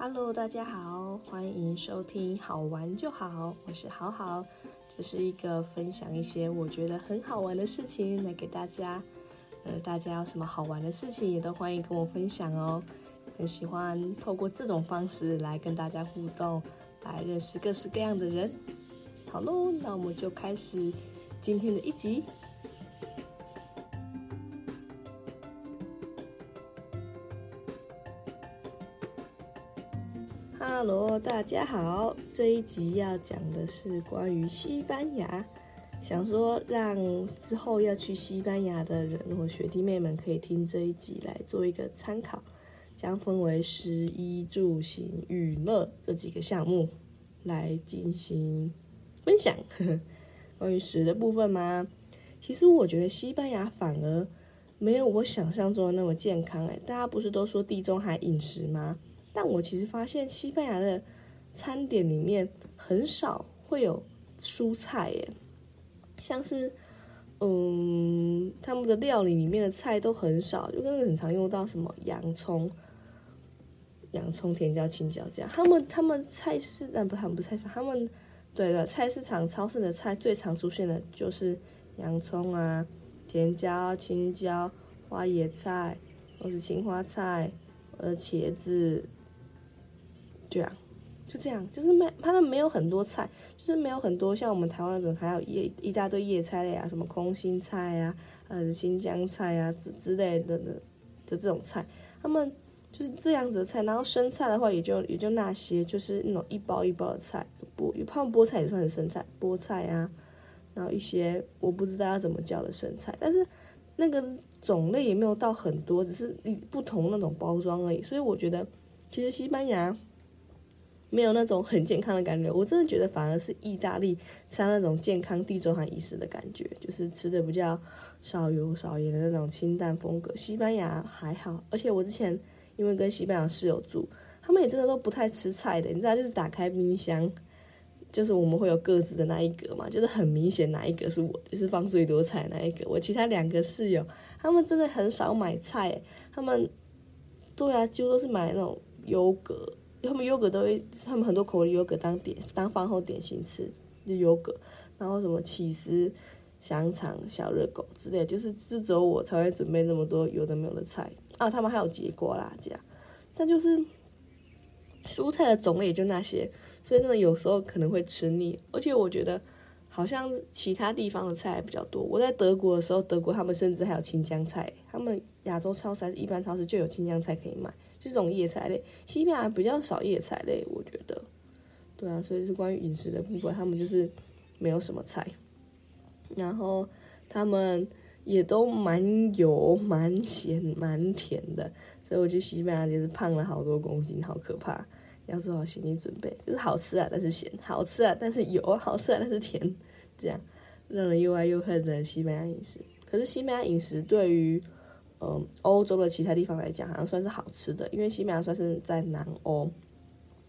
Hello，大家好，欢迎收听好玩就好，我是好好，这是一个分享一些我觉得很好玩的事情来给大家。呃，大家有什么好玩的事情也都欢迎跟我分享哦。很喜欢透过这种方式来跟大家互动，来认识各式各样的人。好喽，那我们就开始今天的一集。喽，大家好，这一集要讲的是关于西班牙。想说让之后要去西班牙的人或学弟妹们可以听这一集来做一个参考，将分为食衣住行娱乐这几个项目来进行分享。关于食的部分吗？其实我觉得西班牙反而没有我想象中的那么健康。哎，大家不是都说地中海饮食吗？但我其实发现西班牙的餐点里面很少会有蔬菜，耶。像是，嗯，他们的料理里面的菜都很少，就跟很常用到什么洋葱、洋葱、甜椒、青椒这样。他们他们菜市啊不，他们不菜市，他们对的菜市场、超市的菜最常出现的就是洋葱啊、甜椒、青椒、花椰菜，或是青花菜，呃，茄子，这样。就这样，就是没，他们没有很多菜，就是没有很多像我们台湾人还有叶一大堆叶菜类啊，什么空心菜啊，呃，新疆菜啊之之类的的的这种菜，他们就是这样子的菜。然后生菜的话，也就也就那些，就是那种一包一包的菜，菠，他们菠菜也算是生菜，菠菜啊，然后一些我不知道要怎么叫的生菜，但是那个种类也没有到很多，只是一不同那种包装而已。所以我觉得，其实西班牙。没有那种很健康的感觉，我真的觉得反而是意大利才有那种健康地中海饮食的感觉，就是吃的比较少油少盐的那种清淡风格。西班牙还好，而且我之前因为跟西班牙室友住，他们也真的都不太吃菜的，你知道，就是打开冰箱，就是我们会有各自的那一格嘛，就是很明显哪一格是我，就是放最多菜那一个。我其他两个室友，他们真的很少买菜，他们对啊，几乎都是买那种优格。他们优格都会，他们很多口味优格当点当饭后点心吃，就优格，然后什么起司、香肠、小热狗之类，就是就只有我才会准备那么多有的没有的菜啊。他们还有节瓜啦这样，但就是蔬菜的种类也就那些，所以真的有时候可能会吃腻。而且我觉得好像其他地方的菜比较多。我在德国的时候，德国他们甚至还有青江菜，他们亚洲超市还是、一般超市就有青江菜可以买。就这种叶菜类，西班牙比较少叶菜类，我觉得，对啊，所以是关于饮食的部分，他们就是没有什么菜，然后他们也都蛮油、蛮咸、蛮甜的，所以我去西班牙也是胖了好多公斤，好可怕，要做好心理准备，就是好吃啊，但是咸；好吃啊，但是油；好吃啊，但是甜，这样让人又爱又恨的西班牙饮食。可是西班牙饮食对于嗯，欧洲的其他地方来讲，好像算是好吃的，因为西班牙算是在南欧，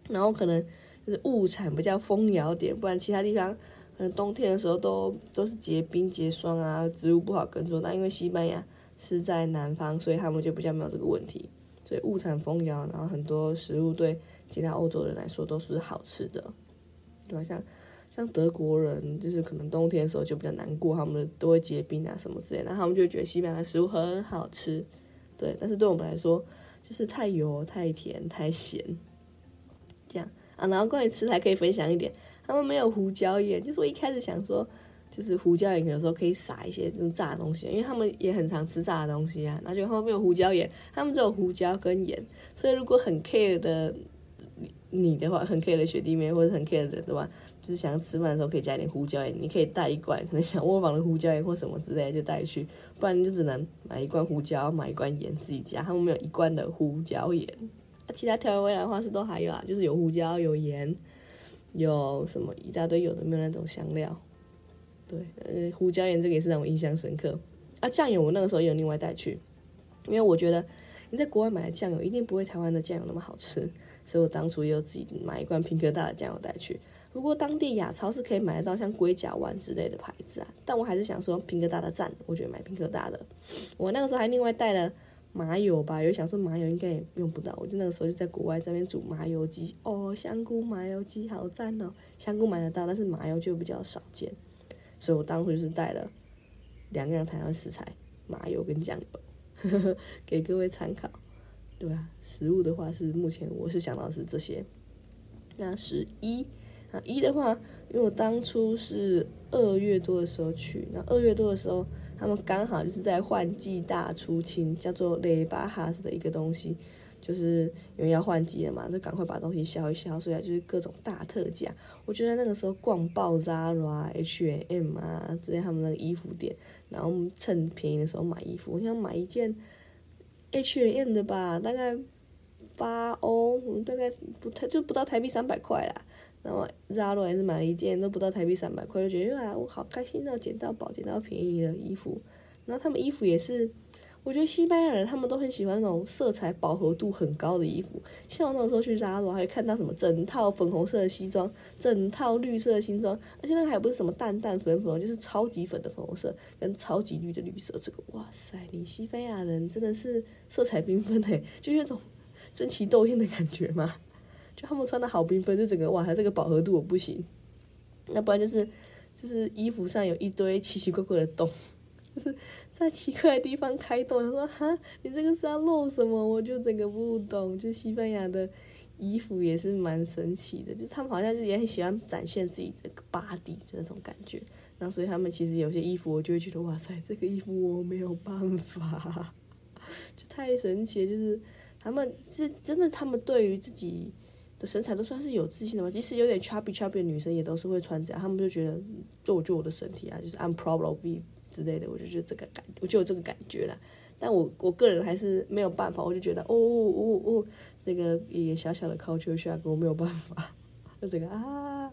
然后可能就是物产比较丰饶点，不然其他地方可能冬天的时候都都是结冰结霜啊，植物不好耕作。那因为西班牙是在南方，所以他们就比较没有这个问题，所以物产丰饶，然后很多食物对其他欧洲人来说都是好吃的，对吧？像。像德国人，就是可能冬天的时候就比较难过，他们都会结冰啊什么之类，然后他们就觉得西班牙的食物很好吃，对。但是对我们来说，就是太油、太甜、太咸，这样啊。然后关于吃还可以分享一点，他们没有胡椒盐，就是我一开始想说，就是胡椒盐有时候可以撒一些这种炸的东西，因为他们也很常吃炸的东西啊。然后就他们没有胡椒盐，他们只有胡椒跟盐，所以如果很 care 的。你的话很 care 的学弟妹或者很 care 的人对吧？就是想吃饭的时候可以加一点胡椒盐，你可以带一罐，可能小磨坊的胡椒盐或什么之类的就带去，不然你就只能买一罐胡椒，买一罐盐自己加。他们没有一罐的胡椒盐，其他调味料的话是都还有啊，就是有胡椒、有盐，有什么一大堆有的没有那种香料。对，呃，胡椒盐这个也是让我印象深刻。啊，酱油我那个时候也有另外带去，因为我觉得你在国外买的酱油一定不会台湾的酱油那么好吃。所以我当初也有自己买一罐平科大的酱油带去。不过当地亚超是可以买得到像龟甲丸之类的牌子啊，但我还是想说平科大的赞，我觉得买平科大的。我那个时候还另外带了麻油吧，有想说麻油应该也用不到，我就那个时候就在国外这边煮麻油鸡哦，香菇麻油鸡好赞哦，香菇买得到，但是麻油就比较少见，所以我当初就是带了两样台湾食材，麻油跟酱油，呵 呵给各位参考。对啊，食物的话是目前我是想到是这些。那十一，那一的话，因为我当初是二月多的时候去，那二月多的时候。他们刚好就是在换季大出清，叫做雷巴哈斯的一个东西，就是因为要换季了嘛，就赶快把东西销一销，所以就是各种大特价。我觉得那个时候逛爆 Zara、H&M 啊这些他们那个衣服店，然后趁便宜的时候买衣服。我想买一件 H&M 的吧，大概八欧，大概不太就不到台币三百块啦。然后 Zara 也是买了一件，都不到台币三百块，就觉得哇，我好开心哦，捡到宝，捡到便宜的衣服。然后他们衣服也是，我觉得西班牙人他们都很喜欢那种色彩饱和度很高的衣服。像我那个时候去 Zara，还看到什么整套粉红色的西装，整套绿色的西装，而且那个还不是什么淡淡粉粉，就是超级粉的粉红色跟超级绿的绿色。这个哇塞，你西班牙人真的是色彩缤纷诶，就是那种争奇斗艳的感觉嘛。就他们穿的好缤纷，就整个哇，他这个饱和度我不行。那不然就是，就是衣服上有一堆奇奇怪怪的洞，就是在奇怪的地方开洞。他说：“哈，你这个是要露什么？”我就整个不懂。就西班牙的衣服也是蛮神奇的，就他们好像是也很喜欢展现自己的 body 的那种感觉。然后所以他们其实有些衣服，我就会觉得哇塞，这个衣服我没有办法，就太神奇了。就是他们是真的，他们对于自己。的身材都算是有自信的嘛，即使有点 chubby chubby 的女生也都是会穿这样，他们就觉得就就我的身体啊，就是 I'm proud of me 之类的，我就觉得这个感，我就有这个感觉了。但我我个人还是没有办法，我就觉得哦哦哦，这个也小小的 culture shock 我没有办法，就这个啊，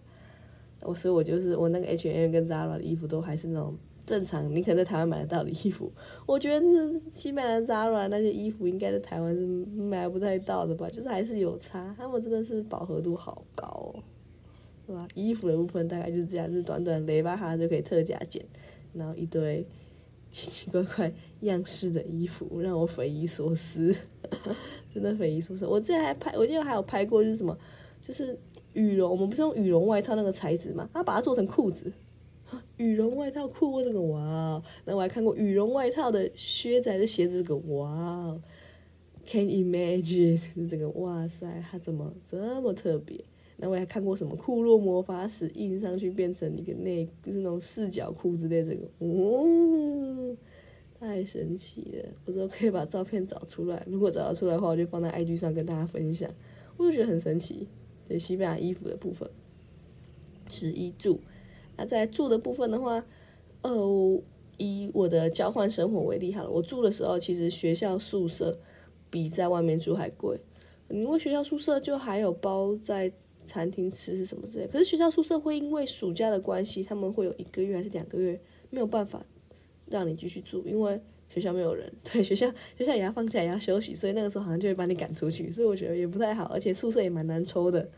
我所以我就是我那个 H&M 跟 Zara 的衣服都还是那种。正常，你可能在台湾买得到的衣服，我觉得是新买的 Zara 那些衣服，应该在台湾是买不太到的吧？就是还是有差，他们真的是饱和度好高，哦，是吧？衣服的部分大概就是这样，就是短短雷巴哈就可以特价减，然后一堆奇奇怪怪样式的衣服，让我匪夷所思，真的匪夷所思。我之前还拍，我记得还有拍过，就是什么，就是羽绒，我们不是用羽绒外套那个材质嘛，他把它做成裤子。羽绒外套裤，这个哇！那我还看过羽绒外套的靴子还是鞋子，这个哇哦！Can imagine 这个哇塞，它怎么这么特别？那我还看过什么库洛魔法使印上去变成一个内，就是那种四角裤之类，这个哦，太神奇了！我说可以把照片找出来，如果找得出来的话，我就放在 IG 上跟大家分享。我就觉得很神奇，这西班牙衣服的部分，十一住。那在住的部分的话，呃，以我的交换生活为例好了，我住的时候其实学校宿舍比在外面住还贵，因为学校宿舍就还有包在餐厅吃是什么之类。可是学校宿舍会因为暑假的关系，他们会有一个月还是两个月没有办法让你继续住，因为学校没有人，对学校学校也要放假也要休息，所以那个时候好像就会把你赶出去，所以我觉得也不太好，而且宿舍也蛮难抽的，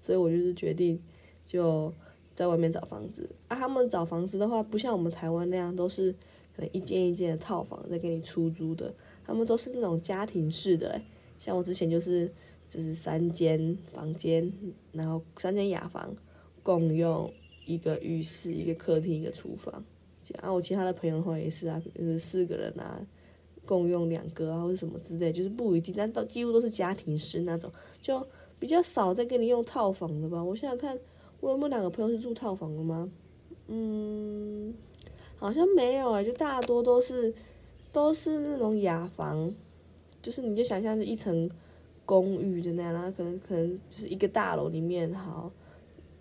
所以我就是决定就。在外面找房子啊，他们找房子的话，不像我们台湾那样都是可能一间一间的套房在给你出租的，他们都是那种家庭式的。像我之前就是就是三间房间，然后三间雅房，共用一个浴室、一个客厅、一个厨房。啊，我其他的朋友的话也是啊，就是四个人啊，共用两个啊或者什么之类，就是不一定，但都几乎都是家庭式那种，就比较少在给你用套房的吧。我想想看。我有没有两个朋友是住套房的吗？嗯，好像没有啊，就大多都是都是那种雅房，就是你就想象是一层公寓的那样，然后可能可能就是一个大楼里面好，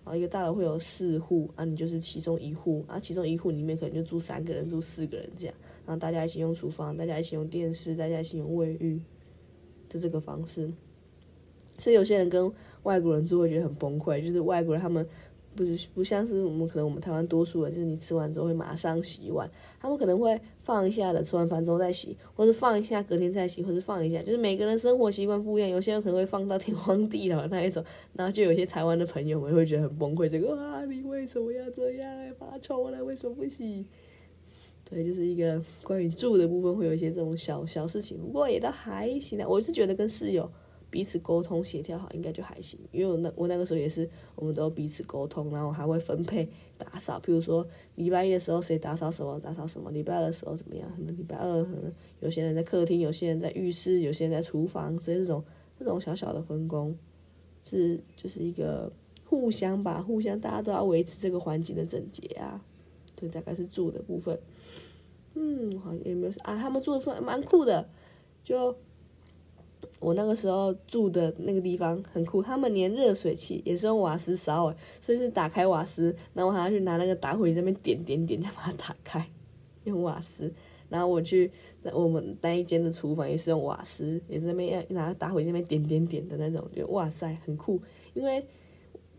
然后一个大楼会有四户啊，你就是其中一户啊，其中一户里面可能就住三个人，住四个人这样，然后大家一起用厨房，大家一起用电视，大家一起用卫浴的这个方式。所以有些人跟外国人住会觉得很崩溃，就是外国人他们不不像是我们可能我们台湾多数人，就是你吃完之后会马上洗碗，他们可能会放一下的，吃完饭之后再洗，或者放一下隔天再洗，或者放一下，就是每个人生活习惯不一样，有些人可能会放到天荒地老那一种，然后就有些台湾的朋友们会觉得很崩溃，这个啊你为什么要这样？发臭了为什么不洗？对，就是一个关于住的部分会有一些这种小小事情，不过也都还行啊。我是觉得跟室友彼此沟通协调好，应该就还行。因为我那我那个时候也是，我们都彼此沟通，然后还会分配打扫。譬如说礼拜一的时候谁打扫什么，打扫什么；礼拜二的时候怎么样？可能礼拜二可能有些人在客厅，有些人在浴室，有些人在厨房，这这种这种小小的分工，是就是一个互相吧，互相大家都要维持这个环境的整洁啊。对，大概是住的部分。嗯，好像也没有啊？他们住的分蛮酷的。就我那个时候住的那个地方很酷，他们连热水器也是用瓦斯烧诶，所以是打开瓦斯，然后我还要去拿那个打火机那边点点点，再把它打开，用瓦斯。然后我去我们那一间的厨房也是用瓦斯，也是那边要拿打火机那边点点点的那种，就哇塞，很酷，因为。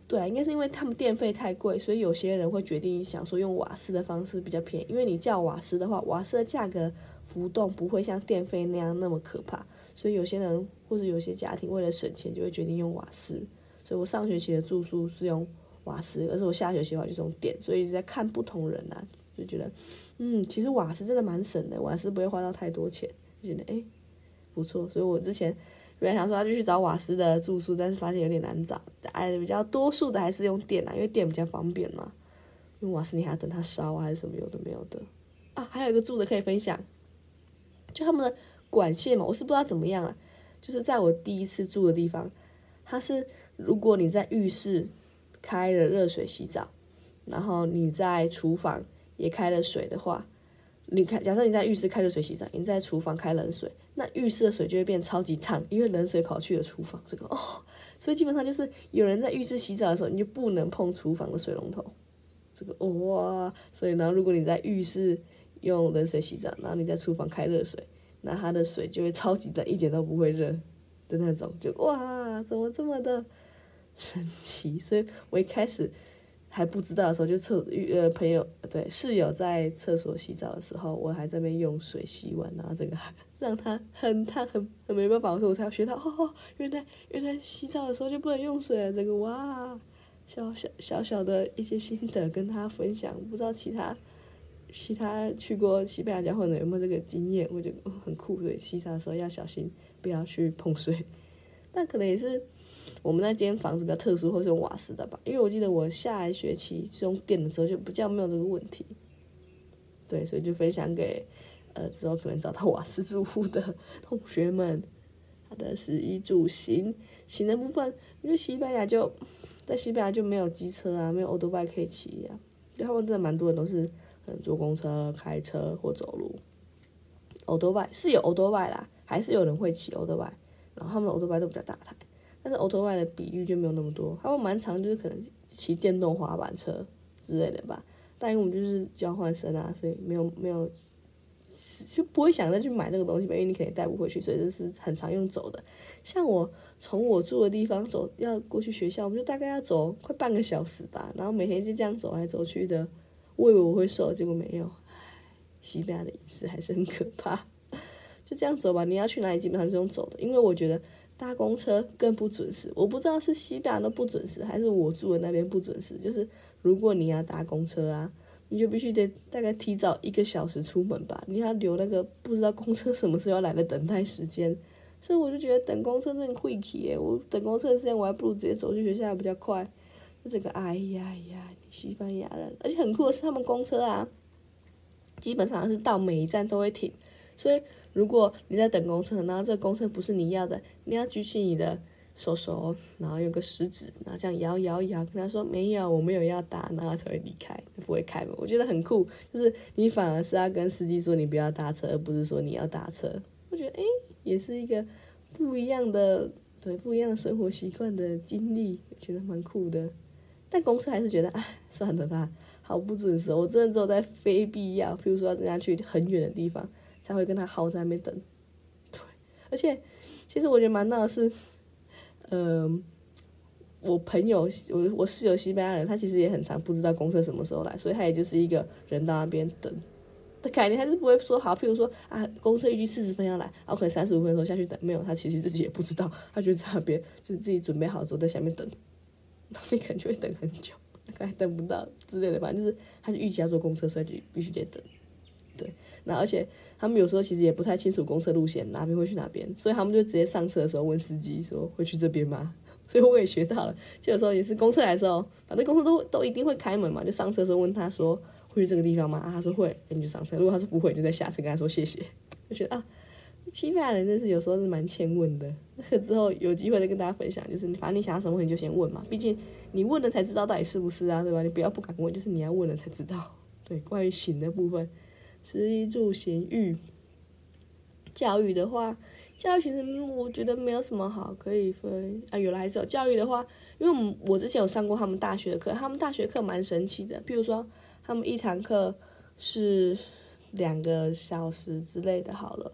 对啊，应该是因为他们电费太贵，所以有些人会决定想说用瓦斯的方式比较便宜。因为你叫瓦斯的话，瓦斯的价格浮动不会像电费那样那么可怕，所以有些人或者有些家庭为了省钱就会决定用瓦斯。所以我上学期的住宿是用瓦斯，而是我下学期的话就是用电。所以一直在看不同人啊，就觉得嗯，其实瓦斯真的蛮省的，瓦斯不会花到太多钱，就觉得哎不错。所以我之前。原来想说要就去找瓦斯的住宿，但是发现有点难找。哎，比较多数的还是用电啊，因为电比较方便嘛。用瓦斯你还要等它烧啊还是什么有的没有的啊。还有一个住的可以分享，就他们的管线嘛，我是不知道怎么样了。就是在我第一次住的地方，它是如果你在浴室开了热水洗澡，然后你在厨房也开了水的话。你看，假设你在浴室开热水洗澡，你在厨房开冷水，那浴室的水就会变超级烫，因为冷水跑去了厨房。这个哦，所以基本上就是有人在浴室洗澡的时候，你就不能碰厨房的水龙头。这个哇，所以呢，如果你在浴室用冷水洗澡，然后你在厨房开热水，那它的水就会超级冷，一点都不会热的那种。就哇，怎么这么的神奇？所以我一开始。还不知道的时候，就厕呃朋友对室友在厕所洗澡的时候，我还在那边用水洗碗，然后这个让他很烫很很没办法，所以我才要学到哦，原来原来洗澡的时候就不能用水啊，这个哇，小小小小的一些心得跟他分享，不知道其他其他去过西班牙交换的有没有这个经验，我就很酷，对，洗澡的时候要小心，不要去碰水，但可能也是。我们那间房子比较特殊，或是用瓦斯的吧，因为我记得我下一学期是用电的时候，就比较没有这个问题。对，所以就分享给呃之后可能找到瓦斯住户的同学们，他的食衣住行行的部分，因为西班牙就在西班牙就没有机车啊，没有欧多拜可以骑啊，就他们真的蛮多人都是可能坐公车、开车或走路。欧多拜是有欧多拜啦，还是有人会骑欧多拜，然后他们欧多拜都比较大台。但是 auto 外的比喻就没有那么多，他们蛮长，就是可能骑电动滑板车之类的吧。但因为我们就是交换生啊，所以没有没有就不会想再去买这个东西吧，因为你肯定带不回去，所以这是很常用走的。像我从我住的地方走要过去学校，我们就大概要走快半个小时吧，然后每天就这样走来走去的。我以为我会瘦，结果没有。西班牙的饮食还是很可怕。就这样走吧，你要去哪里基本上是用走的，因为我觉得。搭公车更不准时，我不知道是西班牙的不准时，还是我住的那边不准时。就是如果你要搭公车啊，你就必须得大概提早一个小时出门吧，你要留那个不知道公车什么时候要来的等待时间。所以我就觉得等公车真的会气耶，我等公车的时间我还不如直接走去学校比较快。就这个哎呀呀，西班牙人，而且很酷的是他们公车啊，基本上是到每一站都会停，所以。如果你在等公车，然后这个公车不是你要的，你要举起你的手手，然后用个食指，然后这样摇摇摇，跟他说没有，我没有要搭，然后才会离开，不会开门。我觉得很酷，就是你反而是要跟司机说你不要搭车，而不是说你要搭车。我觉得哎，也是一个不一样的，对不一样的生活习惯的经历，我觉得蛮酷的。但公车还是觉得，哎，算了吧，好不准时。我真的只有在非必要，比如说要人家去很远的地方。才会跟他耗在那边等，对，而且其实我觉得蛮闹的是，嗯，我朋友我我室友西班牙人，他其实也很常不知道公车什么时候来，所以他也就是一个人到那边等。的概念，他就是不会说好，譬如说啊，公车预计四十分要来，然后可能三十五分钟下去等，没有，他其实自己也不知道，他就在那边就是自己准备好之后在下面等，那你可能就会等很久，可能等不到之类的，反正就是他就预期要坐公车，所以就必须得等，那而且他们有时候其实也不太清楚公车路线哪边会去哪边，所以他们就直接上车的时候问司机说会去这边吗？所以我也学到了，就有时候也是公车来的时候，反正公车都都一定会开门嘛，就上车的时候问他说会去这个地方吗？啊，他说会，你就上车。如果他说不会，你就在下车跟他说谢谢。就觉得啊，西班牙人真是有时候是蛮欠问的。那 个之后有机会再跟大家分享，就是反正你想要什么你就先问嘛，毕竟你问了才知道到底是不是啊，对吧？你不要不敢问，就是你要问了才知道。对，关于行的部分，食衣住行育。教育的话，教育其实我觉得没有什么好可以分啊。有了还是有教育的话，因为我们我之前有上过他们大学的课，他们大学课蛮神奇的。比如说，他们一堂课是两个小时之类的，好了。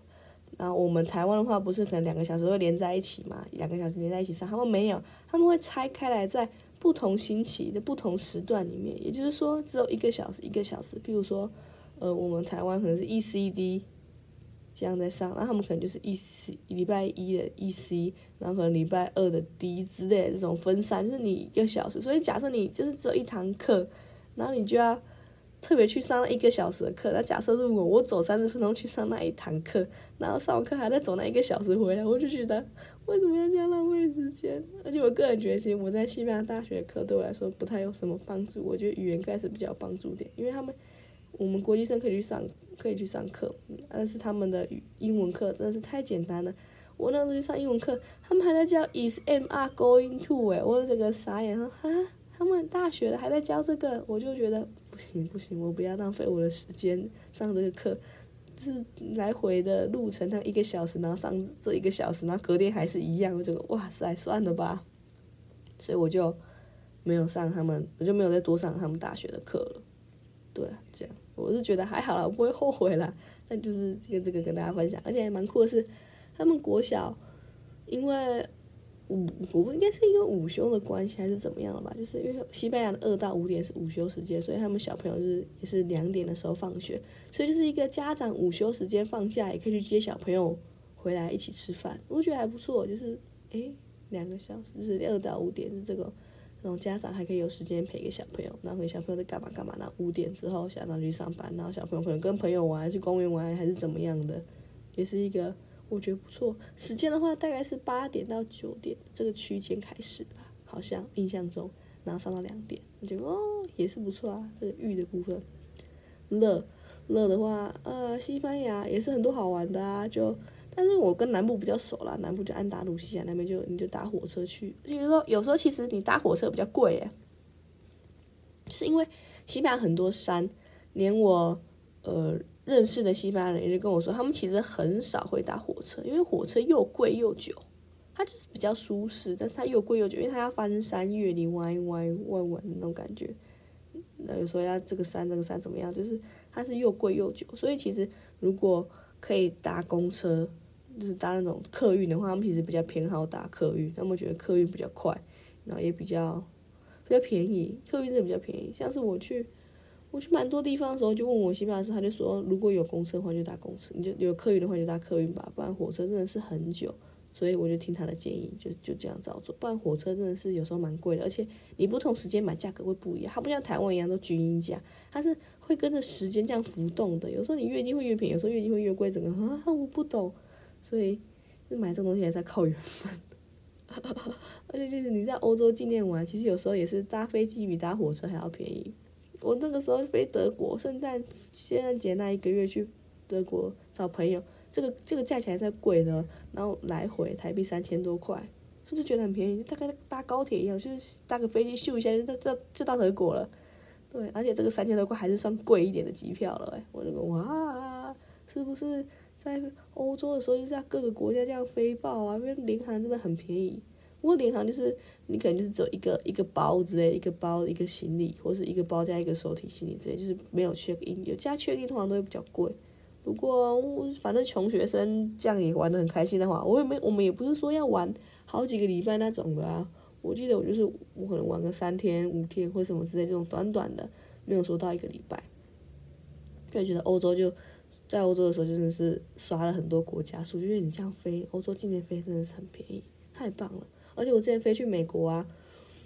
然后我们台湾的话，不是可能两个小时会连在一起嘛？两个小时连在一起上，他们没有，他们会拆开来，在不同星期的不同时段里面。也就是说，只有一个小时，一个小时。譬如说，呃，我们台湾可能是 E C D。这样在上，然后他们可能就是 E C 礼拜一的 E C，然后可能礼拜二的 D 之类的这种分散，就是你一个小时。所以假设你就是只有一堂课，然后你就要特别去上那一个小时的课。那假设如果我走三十分钟去上那一堂课，然后上完课还在走那一个小时回来，我就觉得为什么要这样浪费时间？而且我个人觉得，其实我在西班牙大学课对我来说不太有什么帮助。我觉得语言课还是比较有帮助点，因为他们我们国际生可以去上。可以去上课，但是他们的英文课真的是太简单了。我那时候去上英文课，他们还在教 Is M R going to？哎，我这个傻眼说啊，他们大学的还在教这个，我就觉得不行不行，我不要浪费我的时间上这个课，就是来回的路程，他一个小时，然后上这一个小时，然后隔天还是一样，我就哇塞，算了吧。所以我就没有上他们，我就没有再多上他们大学的课了。对，这样。我是觉得还好了，我不会后悔啦。但就是跟这个跟大家分享，而且还蛮酷的是，他们国小因为午，我不应该是因为午休的关系还是怎么样了吧？就是因为西班牙的二到五点是午休时间，所以他们小朋友是也是两点的时候放学，所以就是一个家长午休时间放假也可以去接小朋友回来一起吃饭，我觉得还不错。就是诶，两个小时就是二到五点是这个。然后家长还可以有时间陪一个小朋友，然后小朋友在干嘛干嘛。然后五点之后，家长去上班，然后小朋友可能跟朋友玩，去公园玩，还是怎么样的，也是一个我觉得不错。时间的话，大概是八点到九点这个区间开始吧，好像印象中，然后上到两点，我觉得哦也是不错啊。这个玉的部分，乐乐的话，呃，西班牙也是很多好玩的啊，就。但是我跟南部比较熟啦，南部就安达卢西亚那边就你就搭火车去，就是说有时候其实你搭火车比较贵耶，是因为西班牙很多山，连我呃认识的西班牙人也就跟我说，他们其实很少会搭火车，因为火车又贵又久，它就是比较舒适，但是它又贵又久，因为它要翻山越岭弯弯弯弯的那种感觉，那有时候要这个山这个山怎么样，就是它是又贵又久，所以其实如果可以搭公车。就是搭那种客运的话，他们其实比较偏好搭客运，他们觉得客运比较快，然后也比较比较便宜。客运真的比较便宜。像是我去我去蛮多地方的时候，就问我西班牙师，他就说如果有公车的话就搭公车，你就有客运的话就搭客运吧，不然火车真的是很久。所以我就听他的建议，就就这样照做。不然火车真的是有时候蛮贵的，而且你不同时间买价格会不一样。它不像台湾一样都均一价，它是会跟着时间这样浮动的。有时候你越近会越便宜，有时候越近会越贵。整个啊，我不懂。所以，就买这东西还是要靠缘分，而且就是你在欧洲纪念玩，其实有时候也是搭飞机比搭火车还要便宜。我那个时候飞德国，圣诞、圣诞节那一个月去德国找朋友，这个这个价钱还在贵的，然后来回台币三千多块，是不是觉得很便宜？就大概搭高铁一样，就是搭个飞机咻一下就到就就到德国了。对，而且这个三千多块还是算贵一点的机票了，哎，我那个哇，是不是？在欧洲的时候，就是在各个国家这样飞报啊，因为联航真的很便宜。不过联航就是你可能就是只有一个一个包之类，一个包一个行李，或是一个包加一个手提行李之类，就是没有 check in，有加 check in 通常都会比较贵。不过反正穷学生这样也玩的很开心的话，我也没我们也不是说要玩好几个礼拜那种的啊。我记得我就是我可能玩个三天五天或什么之类这种短短的，没有说到一个礼拜。就觉得欧洲就。在欧洲的时候，真的是刷了很多国家数，就觉得你这样飞欧洲今年飞真的是很便宜，太棒了。而且我之前飞去美国啊，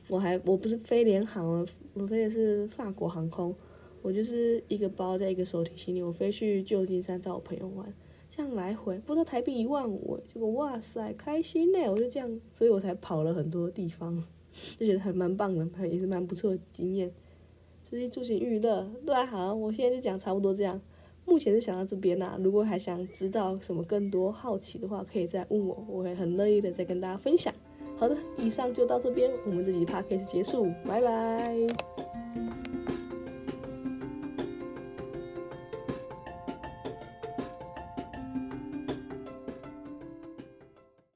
我还我不是飞联航啊，我飞的是法国航空，我就是一个包在一个手提行李，我飞去旧金山找我朋友玩，这样来回不知道台币一万五，结果哇塞开心呢！我就这样，所以我才跑了很多地方，就觉得还蛮棒的，也是蛮不错的经验。这些出行娱乐，对啊，好，我现在就讲差不多这样。目前是想到这边啦，如果还想知道什么更多好奇的话，可以再问我，我会很乐意的再跟大家分享。好的，以上就到这边，我们这集 p o d c a s 结束，拜拜。